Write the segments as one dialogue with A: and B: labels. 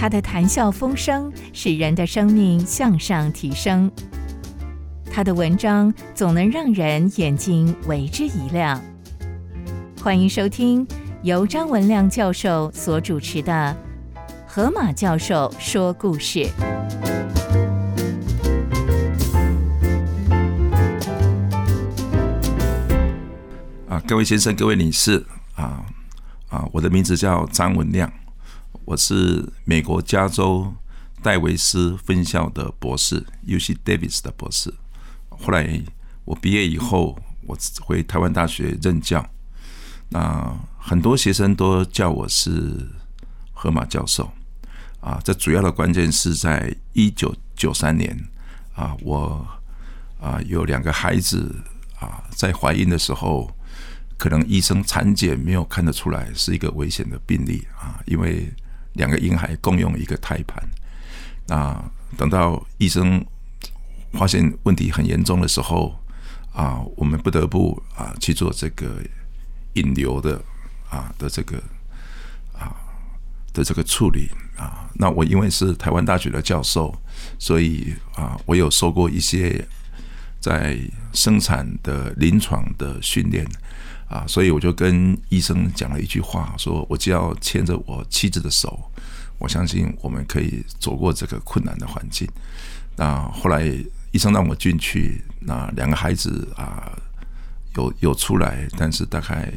A: 他的谈笑风生使人的生命向上提升，他的文章总能让人眼睛为之一亮。欢迎收听由张文亮教授所主持的《河马教授说故事》。
B: 啊，各位先生、各位女士，啊啊，我的名字叫张文亮。我是美国加州戴维斯分校的博士，U.C. Davis 的博士。后来我毕业以后，我回台湾大学任教。那很多学生都叫我是河马教授。啊，这主要的关键是在一九九三年啊，我啊有两个孩子啊，在怀孕的时候，可能医生产检没有看得出来是一个危险的病例啊，因为。两个婴孩共用一个胎盘，那等到医生发现问题很严重的时候，啊，我们不得不啊去做这个引流的啊的这个啊的这个处理啊。那我因为是台湾大学的教授，所以啊，我有受过一些在生产的临床的训练。啊，所以我就跟医生讲了一句话，说我就要牵着我妻子的手，我相信我们可以走过这个困难的环境。那后来医生让我进去，那两个孩子啊，有有出来，但是大概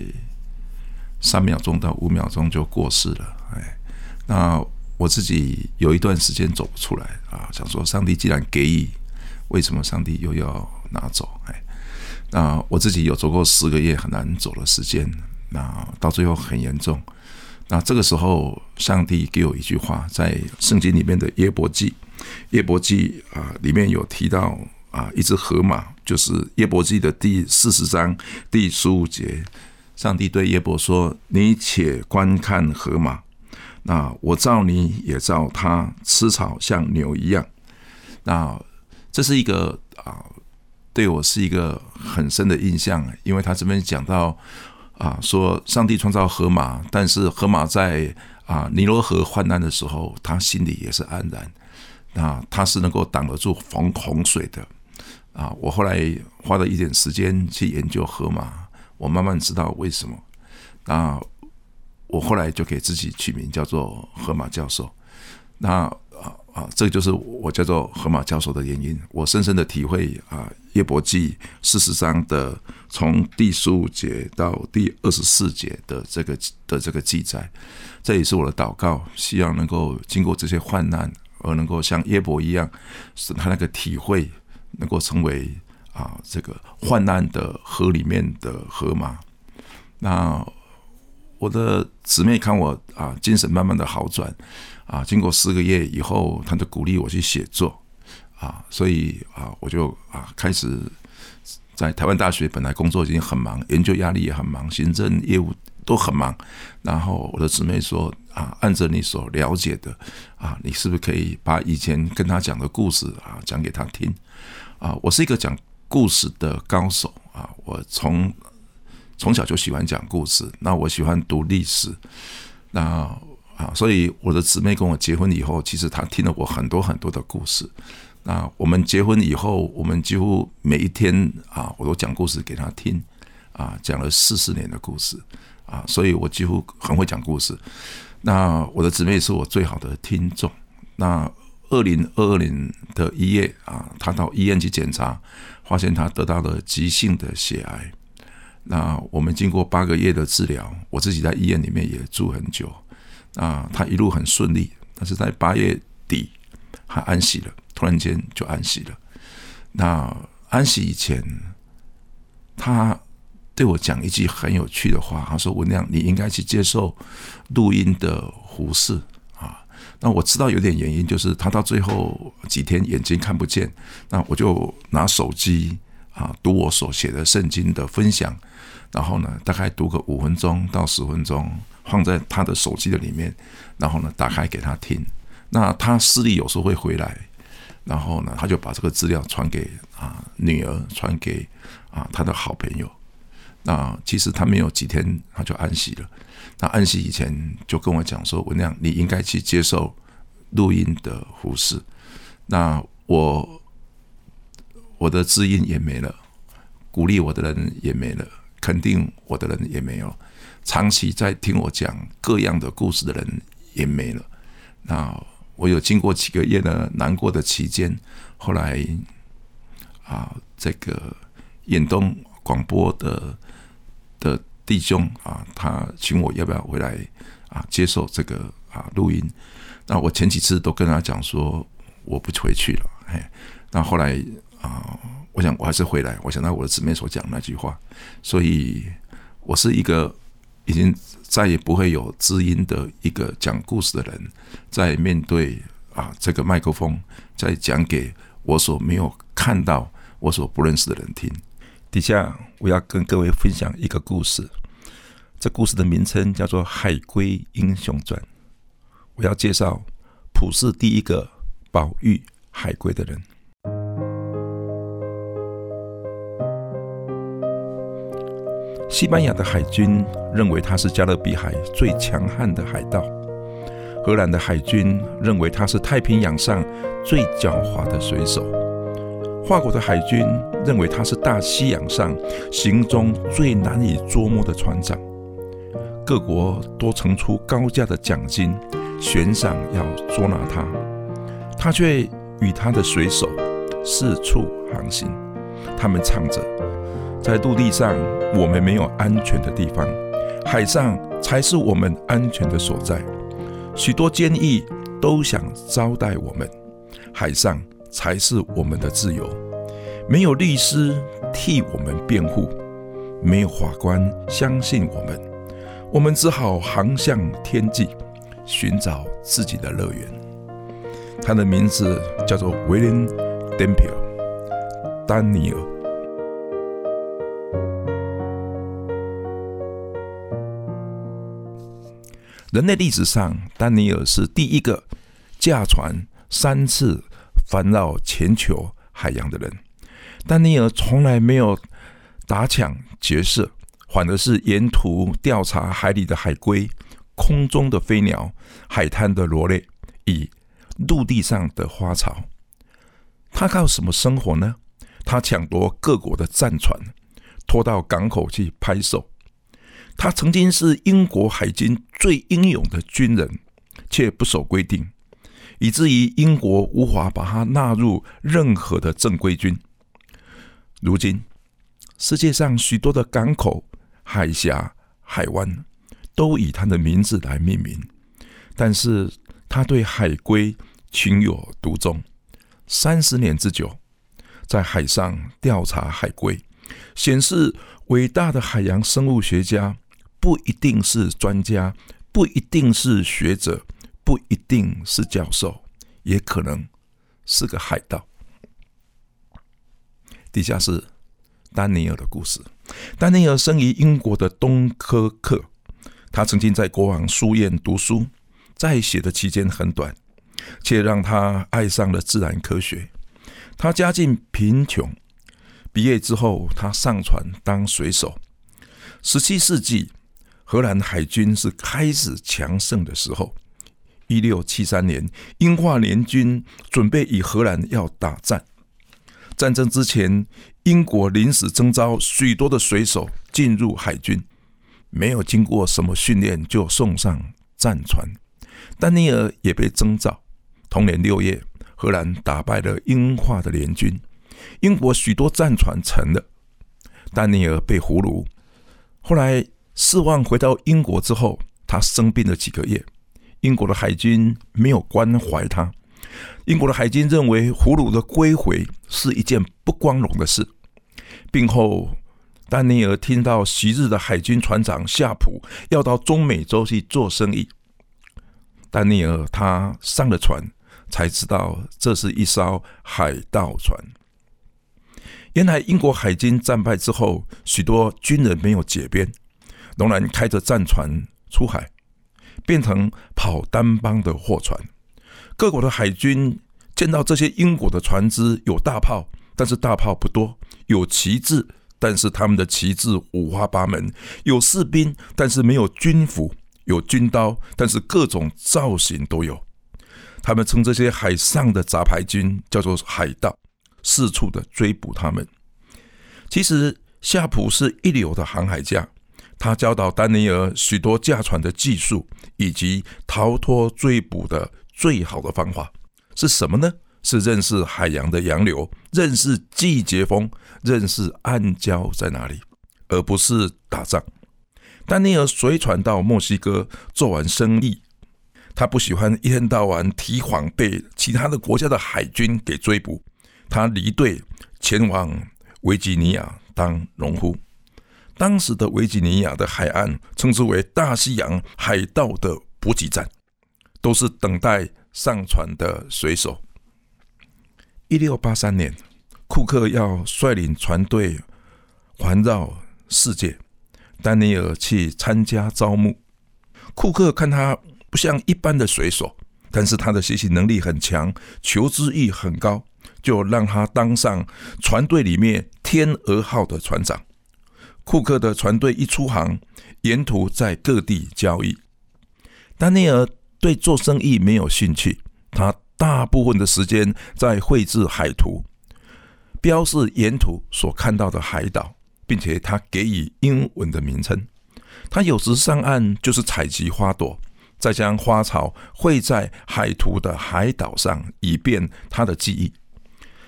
B: 三秒钟到五秒钟就过世了。哎，那我自己有一段时间走不出来啊，想说上帝既然给予，为什么上帝又要拿走？哎。那我自己有走过十个月很难走的时间，那到最后很严重。那这个时候，上帝给我一句话，在圣经里面的耶伯记，耶伯记啊里面有提到啊一只河马，就是耶伯记的第四十章第十五节，上帝对耶伯说：“你且观看河马，那我造你也造它，吃草像牛一样。”那这是一个啊。对我是一个很深的印象，因为他这边讲到啊，说上帝创造河马，但是河马在啊尼罗河患难的时候，他心里也是安然，那他是能够挡得住洪洪水的啊。我后来花了一点时间去研究河马，我慢慢知道为什么。那我后来就给自己取名叫做河马教授。那啊，这就是我叫做河马教授的原因。我深深的体会啊，耶伯记四十章的从第十五节到第二十四节的这个的这个记载，这也是我的祷告，希望能够经过这些患难，而能够像耶伯一样，使他那个体会能够成为啊这个患难的河里面的河马。那我的姊妹看我啊，精神慢慢的好转。啊，经过四个月以后，他就鼓励我去写作，啊，所以啊，我就啊开始在台湾大学本来工作已经很忙，研究压力也很忙，行政业务都很忙。然后我的姊妹说啊，按着你所了解的啊，你是不是可以把以前跟他讲的故事啊讲给他听？啊，我是一个讲故事的高手啊，我从从小就喜欢讲故事，那我喜欢读历史，那。啊，所以我的姊妹跟我结婚以后，其实她听了我很多很多的故事。那我们结婚以后，我们几乎每一天啊，我都讲故事给她听，啊，讲了四十年的故事，啊，所以我几乎很会讲故事。那我的姊妹是我最好的听众。那二零二二年的一月啊，她到医院去检查，发现她得到了急性的血癌。那我们经过八个月的治疗，我自己在医院里面也住很久。啊，他一路很顺利，但是在八月底他安息了，突然间就安息了。那安息以前，他对我讲一句很有趣的话，他说：“文亮，你应该去接受录音的胡适啊。”那我知道有点原因，就是他到最后几天眼睛看不见，那我就拿手机啊读我所写的圣经的分享，然后呢，大概读个五分钟到十分钟。放在他的手机的里面，然后呢，打开给他听。那他视力有时候会回来，然后呢，他就把这个资料传给啊女儿，传给啊他的好朋友。那其实他没有几天他就安息了。那安息以前就跟我讲说：“文亮，你应该去接受录音的服饰。那我我的知音也没了，鼓励我的人也没了，肯定我的人也没有，长期在听我讲各样的故事的人也没了。那我有经过几个月的难过的期间，后来啊，这个远东广播的的弟兄啊，他请我要不要回来啊，接受这个啊录音。那我前几次都跟他讲说，我不回去了。嘿，那后来啊，我想我还是回来。我想到我的姊妹所讲那句话，所以我是一个已经。再也不会有知音的一个讲故事的人，在面对啊这个麦克风，在讲给我所没有看到、我所不认识的人听。底下我要跟各位分享一个故事，这故事的名称叫做《海龟英雄传》。我要介绍普世第一个保育海龟的人。西班牙的海军认为他是加勒比海最强悍的海盗，荷兰的海军认为他是太平洋上最狡猾的水手，法国的海军认为他是大西洋上行踪最难以捉摸的船长。各国都呈出高价的奖金悬赏要捉拿他，他却与他的水手四处航行，他们唱着。在陆地上，我们没有安全的地方，海上才是我们安全的所在。许多监狱都想招待我们，海上才是我们的自由。没有律师替我们辩护，没有法官相信我们，我们只好航向天际，寻找自己的乐园。他的名字叫做 William d e m p i e 丹尼尔。人类历史上，丹尼尔是第一个驾船三次环绕全球海洋的人。丹尼尔从来没有打抢劫色，反而是沿途调查海里的海龟、空中的飞鸟、海滩的螺类以陆地上的花草。他靠什么生活呢？他抢夺各国的战船，拖到港口去拍售。他曾经是英国海军最英勇的军人，却不守规定，以至于英国无法把他纳入任何的正规军。如今，世界上许多的港口、海峡、海湾都以他的名字来命名，但是他对海龟情有独钟，三十年之久，在海上调查海龟，显示伟大的海洋生物学家。不一定是专家，不一定是学者，不一定是教授，也可能是个海盗。底下是丹尼尔的故事。丹尼尔生于英国的东科克，他曾经在国王书院读书，在学的期间很短，却让他爱上了自然科学。他家境贫穷，毕业之后他上船当水手。十七世纪。荷兰海军是开始强盛的时候。一六七三年，英法联军准备与荷兰要打战。战争之前，英国临时征召许多的水手进入海军，没有经过什么训练就送上战船。丹尼尔也被征召。同年六月，荷兰打败了英法的联军，英国许多战船沉了。丹尼尔被俘虏。后来。失望回到英国之后，他生病了几个月。英国的海军没有关怀他。英国的海军认为俘虏的归回是一件不光荣的事。病后，丹尼尔听到昔日的海军船长夏普要到中美洲去做生意。丹尼尔他上了船，才知道这是一艘海盗船。原来英国海军战败之后，许多军人没有解编。仍然开着战船出海，变成跑单帮的货船。各国的海军见到这些英国的船只有大炮，但是大炮不多；有旗帜，但是他们的旗帜五花八门；有士兵，但是没有军服；有军刀，但是各种造型都有。他们称这些海上的杂牌军叫做海盗，四处的追捕他们。其实夏普是一流的航海家，他教导丹尼尔许多驾船的技术以及逃脱追捕的最好的方法是什么呢？是认识海洋的洋流，认识季节风，认识暗礁在哪里，而不是打仗。丹尼尔随船到墨西哥做完生意。他不喜欢一天到晚提防被其他的国家的海军给追捕，他离队前往维吉尼亚当农夫。当时的维吉尼亚的海岸称之为大西洋海盗的补给站，都是等待上船的水手。一六八三年，库克要率领船队环绕世界，丹尼尔去参加招募。库克看他。不像一般的水手，但是他的学习能力很强，求知欲很高，就让他当上船队里面“天鹅号”的船长。库克的船队一出航，沿途在各地交易。丹尼尔对做生意没有兴趣，他大部分的时间在绘制海图，标示沿途所看到的海岛，并且他给予英文的名称。他有时上岸就是采集花朵。再将花草绘在海图的海岛上，以便他的记忆。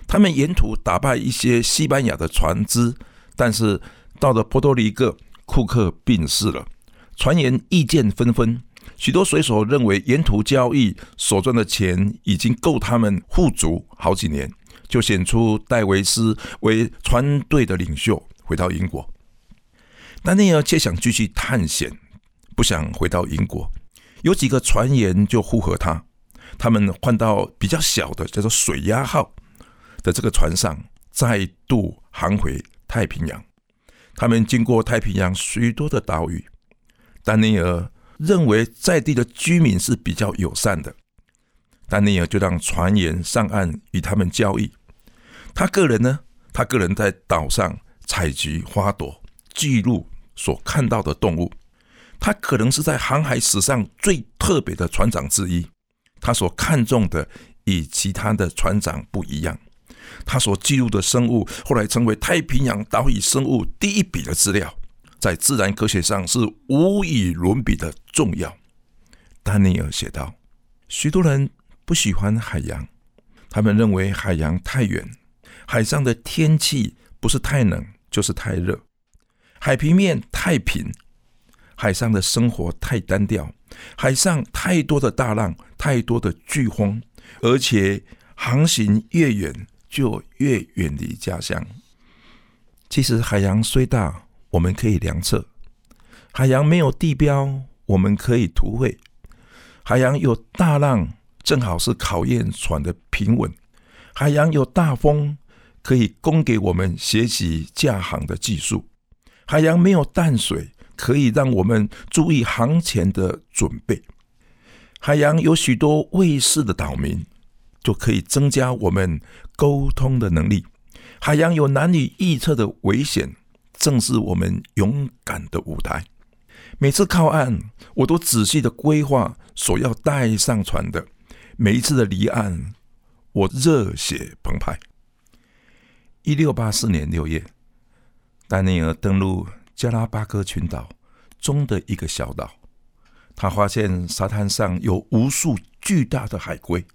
B: 他们沿途打败一些西班牙的船只，但是到了波多黎各，库克病逝了，船员意见纷纷。许多水手认为沿途交易所赚的钱已经够他们富足好几年，就选出戴维斯为船队的领袖，回到英国。丹尼尔却想继续探险，不想回到英国。有几个船员就附和他，他们换到比较小的叫做“水鸭号”的这个船上，再度航回太平洋。他们经过太平洋许多的岛屿，丹尼尔认为在地的居民是比较友善的，丹尼尔就让船员上岸与他们交易。他个人呢，他个人在岛上采集花朵，记录所看到的动物。他可能是在航海史上最特别的船长之一。他所看重的与其他的船长不一样。他所记录的生物后来成为太平洋岛屿生物第一笔的资料，在自然科学上是无与伦比的重要。丹尼尔写道：“许多人不喜欢海洋，他们认为海洋太远，海上的天气不是太冷就是太热，海平面太平。”海上的生活太单调，海上太多的大浪，太多的飓风，而且航行越远就越远离家乡。其实海洋虽大，我们可以量测；海洋没有地标，我们可以图绘；海洋有大浪，正好是考验船的平稳；海洋有大风，可以供给我们学习驾航的技术；海洋没有淡水。可以让我们注意航前的准备。海洋有许多卫士的岛民，就可以增加我们沟通的能力。海洋有难以预测的危险，正是我们勇敢的舞台。每次靠岸，我都仔细的规划所要带上船的。每一次的离岸，我热血澎湃。一六八四年六月，丹尼尔登陆。加拉巴哥群岛中的一个小岛，他发现沙滩上有无数巨大的海龟。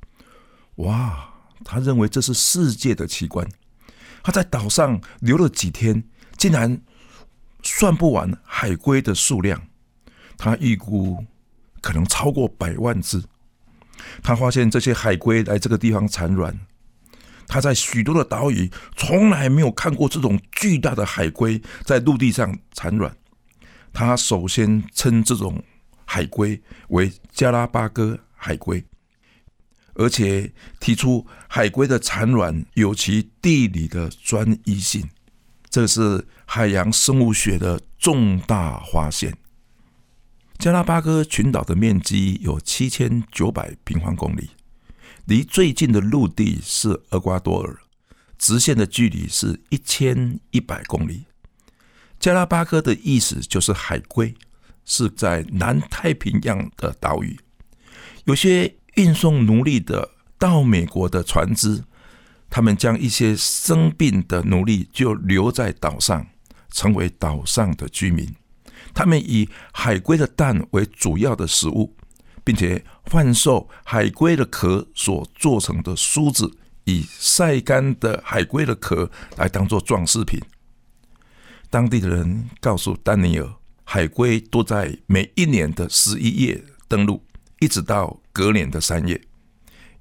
B: 哇！他认为这是世界的奇观。他在岛上留了几天，竟然算不完海龟的数量。他预估可能超过百万只。他发现这些海龟来这个地方产卵。他在许多的岛屿从来没有看过这种巨大的海龟在陆地上产卵。他首先称这种海龟为加拉巴哥海龟，而且提出海龟的产卵有其地理的专一性，这是海洋生物学的重大发现。加拉巴哥群岛的面积有七千九百平方公里。离最近的陆地是厄瓜多尔，直线的距离是一千一百公里。加拉巴哥的意思就是海龟，是在南太平洋的岛屿。有些运送奴隶的到美国的船只，他们将一些生病的奴隶就留在岛上，成为岛上的居民。他们以海龟的蛋为主要的食物，并且贩售海龟的壳所做成的梳子，以晒干的海龟的壳来当做装饰品。当地的人告诉丹尼尔，海龟都在每一年的十一月登陆，一直到隔年的三月。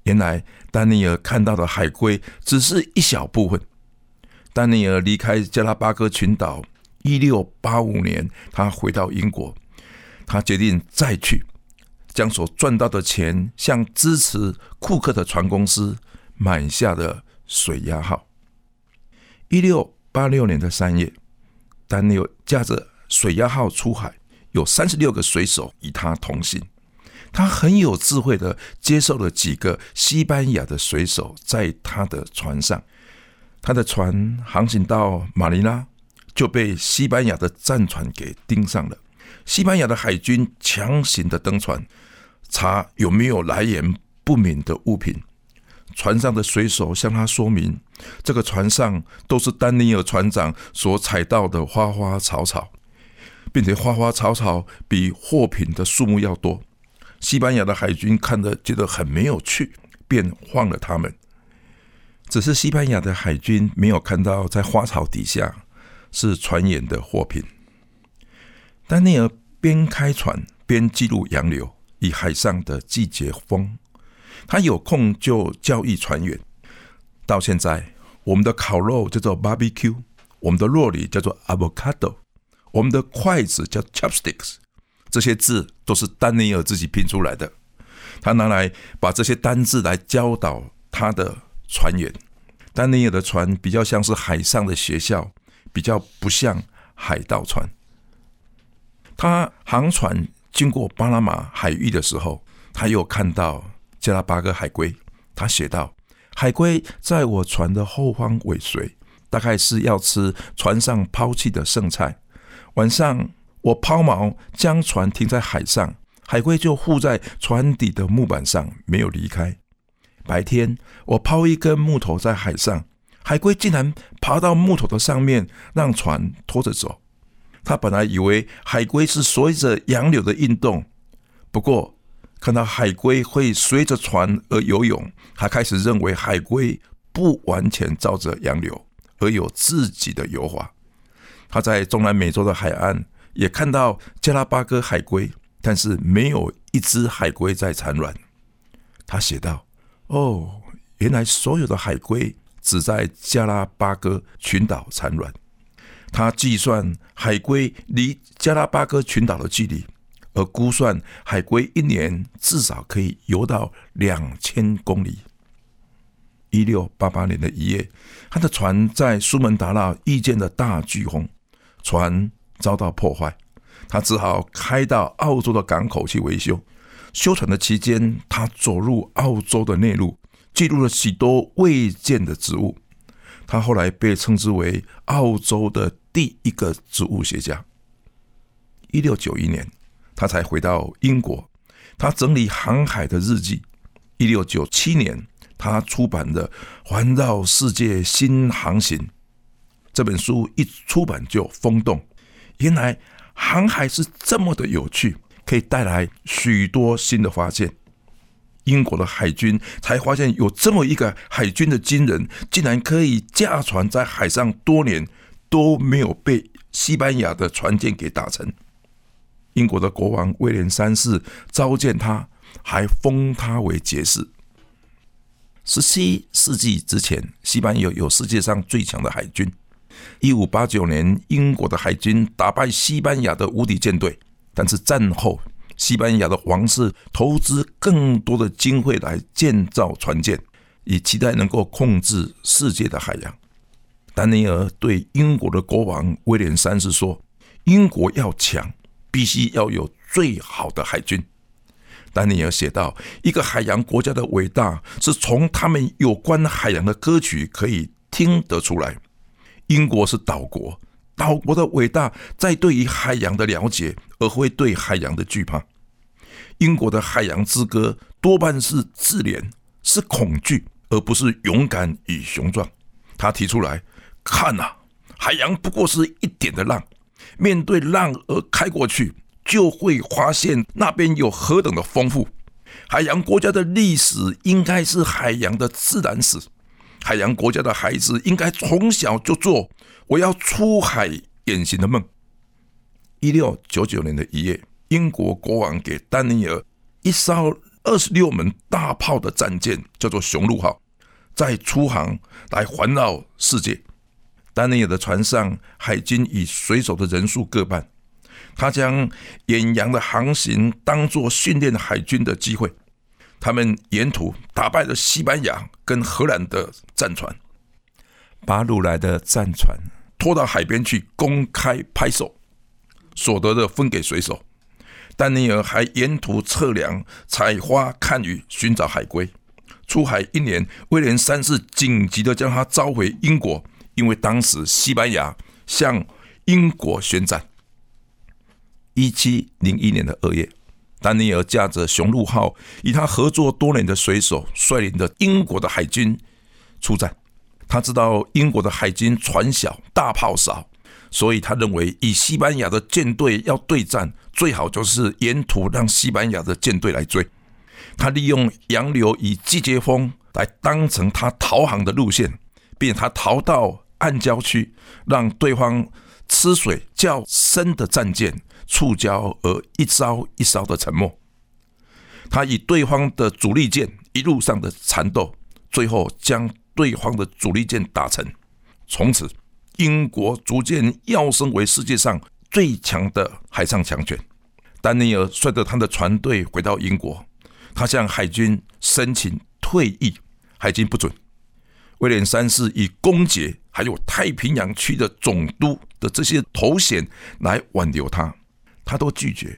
B: 原来丹尼尔看到的海龟只是一小部分。丹尼尔离开加拉巴哥群岛。一六八五年，他回到英国，他决定再去，将所赚到的钱向支持库克的船公司买下了水压号。一六八六年的三月，丹尼尔驾着水压号出海，有三十六个水手与他同行。他很有智慧的接受了几个西班牙的水手在他的船上，他的船航行到马尼拉。就被西班牙的战船给盯上了。西班牙的海军强行的登船，查有没有来源不明的物品。船上的水手向他说明，这个船上都是丹尼尔船长所采到的花花草草，并且花花草草比货品的数目要多。西班牙的海军看着觉得很没有趣，便放了他们。只是西班牙的海军没有看到在花草底下。是船员的货品。丹尼尔边开船边记录洋流与海上的季节风。他有空就教育船员。到现在，我们的烤肉叫做 barbecue，我们的肉里叫做 avocado，我们的筷子叫 chopsticks。这些字都是丹尼尔自己拼出来的。他拿来把这些单字来教导他的船员。丹尼尔的船比较像是海上的学校。比较不像海盗船。他航船经过巴拿马海域的时候，他又看到加拉巴哥海龟。他写道：“海龟在我船的后方尾随，大概是要吃船上抛弃的剩菜。晚上我抛锚，将船停在海上，海龟就护在船底的木板上，没有离开。白天我抛一根木头在海上。”海龟竟然爬到木头的上面，让船拖着走。他本来以为海龟是随着洋流的运动，不过看到海龟会随着船而游泳，他开始认为海龟不完全照着洋流，而有自己的游法。他在中南美洲的海岸也看到加拉巴哥海龟，但是没有一只海龟在产卵。他写道：“哦，原来所有的海龟。”只在加拉巴哥群岛产卵。他计算海龟离加拉巴哥群岛的距离，而估算海龟一年至少可以游到两千公里。一六八八年的一月，他的船在苏门答腊遇见了大飓风，船遭到破坏，他只好开到澳洲的港口去维修。修船的期间，他走入澳洲的内陆。记录了许多未见的植物，他后来被称之为澳洲的第一个植物学家。一六九一年，他才回到英国，他整理航海的日记。一六九七年，他出版的《环绕世界新航行》这本书一出版就轰动。原来航海是这么的有趣，可以带来许多新的发现。英国的海军才发现有这么一个海军的军人，竟然可以驾船在海上多年都没有被西班牙的船舰给打沉。英国的国王威廉三世召见他，还封他为爵士。十七世纪之前，西班牙有世界上最强的海军。一五八九年，英国的海军打败西班牙的无敌舰队，但是战后。西班牙的皇室投资更多的经费来建造船舰，以期待能够控制世界的海洋。丹尼尔对英国的国王威廉三世说：“英国要强，必须要有最好的海军。”丹尼尔写道：“一个海洋国家的伟大，是从他们有关海洋的歌曲可以听得出来。英国是岛国。”岛国的伟大，在对于海洋的了解，而会对海洋的惧怕。英国的海洋之歌多半是自怜，是恐惧，而不是勇敢与雄壮。他提出来，看呐，海洋不过是一点的浪，面对浪而开过去，就会发现那边有何等的丰富。海洋国家的历史应该是海洋的自然史。海洋国家的孩子应该从小就做我要出海远行的梦。一六九九年的一月，英国国王给丹尼尔一艘二十六门大炮的战舰，叫做“雄鹿号”，在出航来环绕世界。丹尼尔的船上海军与水手的人数各半，他将远洋的航行当作训练海军的机会。他们沿途打败了西班牙跟荷兰的战船，把掳来的战船拖到海边去公开拍售，所得的分给水手。丹尼尔还沿途测量、采花、看鱼，寻找海龟。出海一年，威廉三世紧急的将他召回英国，因为当时西班牙向英国宣战。一七零一年的二月。丹尼尔驾着“雄鹿号”，与他合作多年的水手率领着英国的海军出战。他知道英国的海军船小、大炮少，所以他认为以西班牙的舰队要对战，最好就是沿途让西班牙的舰队来追。他利用洋流与季节风来当成他逃航的路线，并他逃到暗礁区，让对方吃水较深的战舰。触礁而一艘一艘的沉没，他以对方的主力舰一路上的缠斗，最后将对方的主力舰打沉。从此，英国逐渐跃升为世界上最强的海上强权。丹尼尔率着他的船队回到英国，他向海军申请退役，海军不准。威廉三世以公爵还有太平洋区的总督的这些头衔来挽留他。他都拒绝，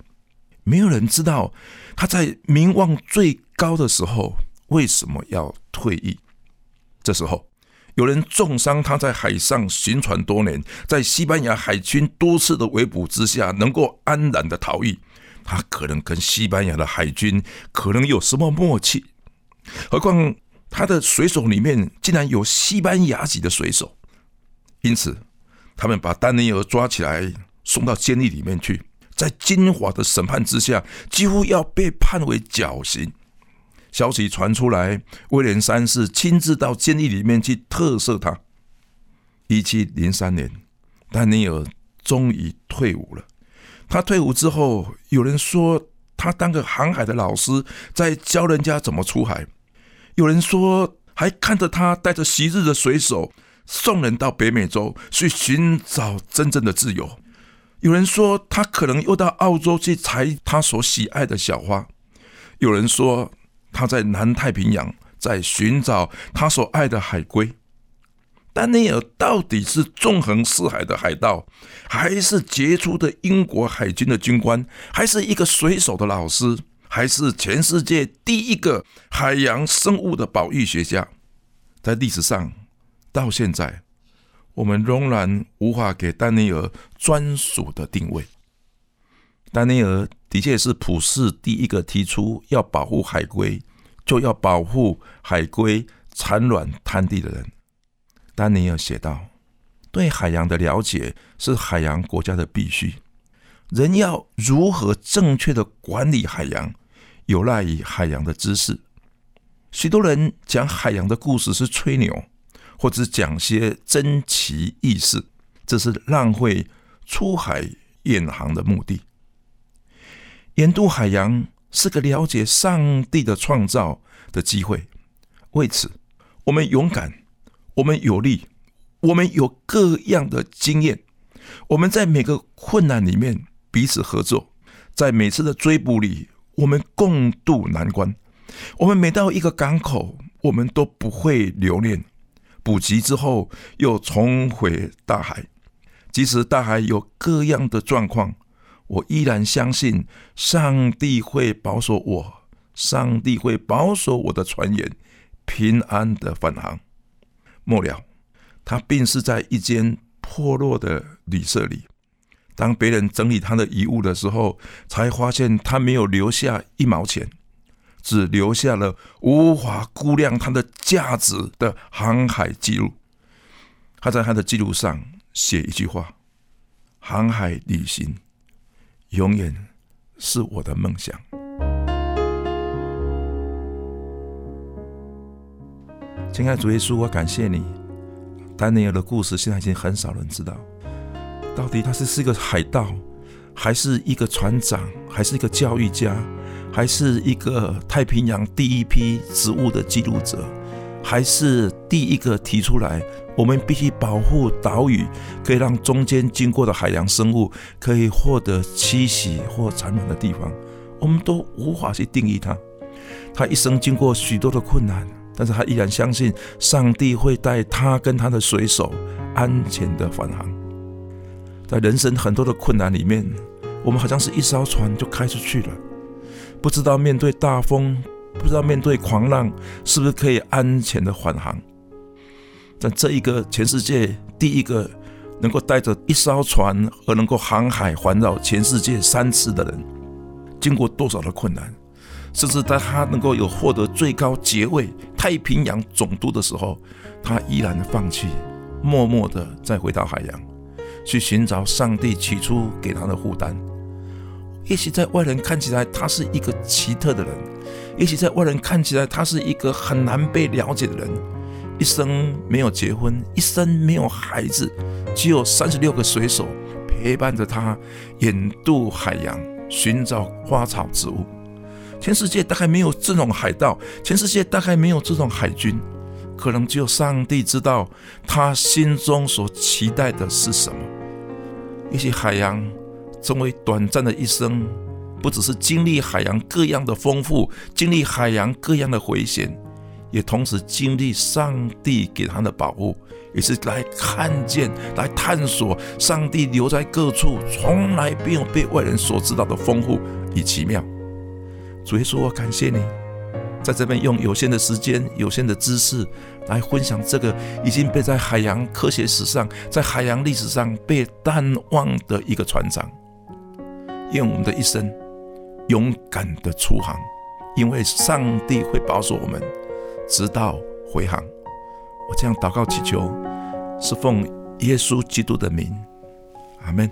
B: 没有人知道他在名望最高的时候为什么要退役。这时候，有人重伤他在海上行船多年，在西班牙海军多次的围捕之下，能够安然的逃逸。他可能跟西班牙的海军可能有什么默契？何况他的水手里面竟然有西班牙籍的水手，因此他们把丹尼尔抓起来送到监狱里面去。在金华的审判之下，几乎要被判为绞刑。消息传出来，威廉三世亲自到监狱里面去特赦他。一七零三年，丹尼尔终于退伍了。他退伍之后，有人说他当个航海的老师，在教人家怎么出海；有人说还看着他带着昔日的水手，送人到北美洲去寻找真正的自由。有人说他可能又到澳洲去采他所喜爱的小花，有人说他在南太平洋在寻找他所爱的海龟。丹尼尔到底是纵横四海的海盗，还是杰出的英国海军的军官，还是一个水手的老师，还是全世界第一个海洋生物的保育学家？在历史上，到现在。我们仍然无法给丹尼尔专属的定位。丹尼尔的确是普世第一个提出要保护海龟，就要保护海龟产卵滩地的人。丹尼尔写道：“对海洋的了解是海洋国家的必须。人要如何正确的管理海洋，有赖于海洋的知识。许多人讲海洋的故事是吹牛。”或者讲些珍奇异事，这是浪费出海远航的目的。研读海洋是个了解上帝的创造的机会。为此，我们勇敢，我们有力，我们有各样的经验。我们在每个困难里面彼此合作，在每次的追捕里，我们共度难关。我们每到一个港口，我们都不会留恋。补给之后，又重回大海。即使大海有各样的状况，我依然相信上帝会保守我，上帝会保守我的船员平安的返航。末了，他病逝在一间破落的旅社里。当别人整理他的遗物的时候，才发现他没有留下一毛钱，只留下了无法估量它的价值的航海记录。他在他的记录上写一句话：“航海旅行永远是我的梦想。”亲爱主耶稣，我感谢你。丹尼尔的故事现在已经很少人知道，到底他是是一个海盗，还是一个船长，还是一个教育家，还是一个太平洋第一批植物的记录者，还是第一个提出来我们必须保护岛屿，可以让中间经过的海洋生物可以获得栖息或产卵的地方，我们都无法去定义他。他一生经过许多的困难。但是他依然相信上帝会带他跟他的水手安全的返航。在人生很多的困难里面，我们好像是一艘船就开出去了，不知道面对大风，不知道面对狂浪，是不是可以安全的返航。但这一个全世界第一个能够带着一艘船而能够航海环绕全世界三次的人，经过多少的困难？甚至在他能够有获得最高爵位太平洋总督的时候，他依然放弃，默默的再回到海洋，去寻找上帝起初给他的负担。也许在外人看起来他是一个奇特的人，也许在外人看起来他是一个很难被了解的人，一生没有结婚，一生没有孩子，只有三十六个水手陪伴着他远渡海洋，寻找花草植物。全世界大概没有这种海盗，全世界大概没有这种海军，可能只有上帝知道他心中所期待的是什么。也许海洋成为短暂的一生，不只是经历海洋各样的丰富，经历海洋各样的危险，也同时经历上帝给他的保护，也是来看见、来探索上帝留在各处从来没有被外人所知道的丰富与奇妙。主耶稣，我感谢你，在这边用有限的时间、有限的知识来分享这个已经被在海洋科学史上、在海洋历史上被淡忘的一个船长。愿我们的一生勇敢的出航，因为上帝会保守我们，直到回航。我这样祷告祈求，是奉耶稣基督的名，阿门。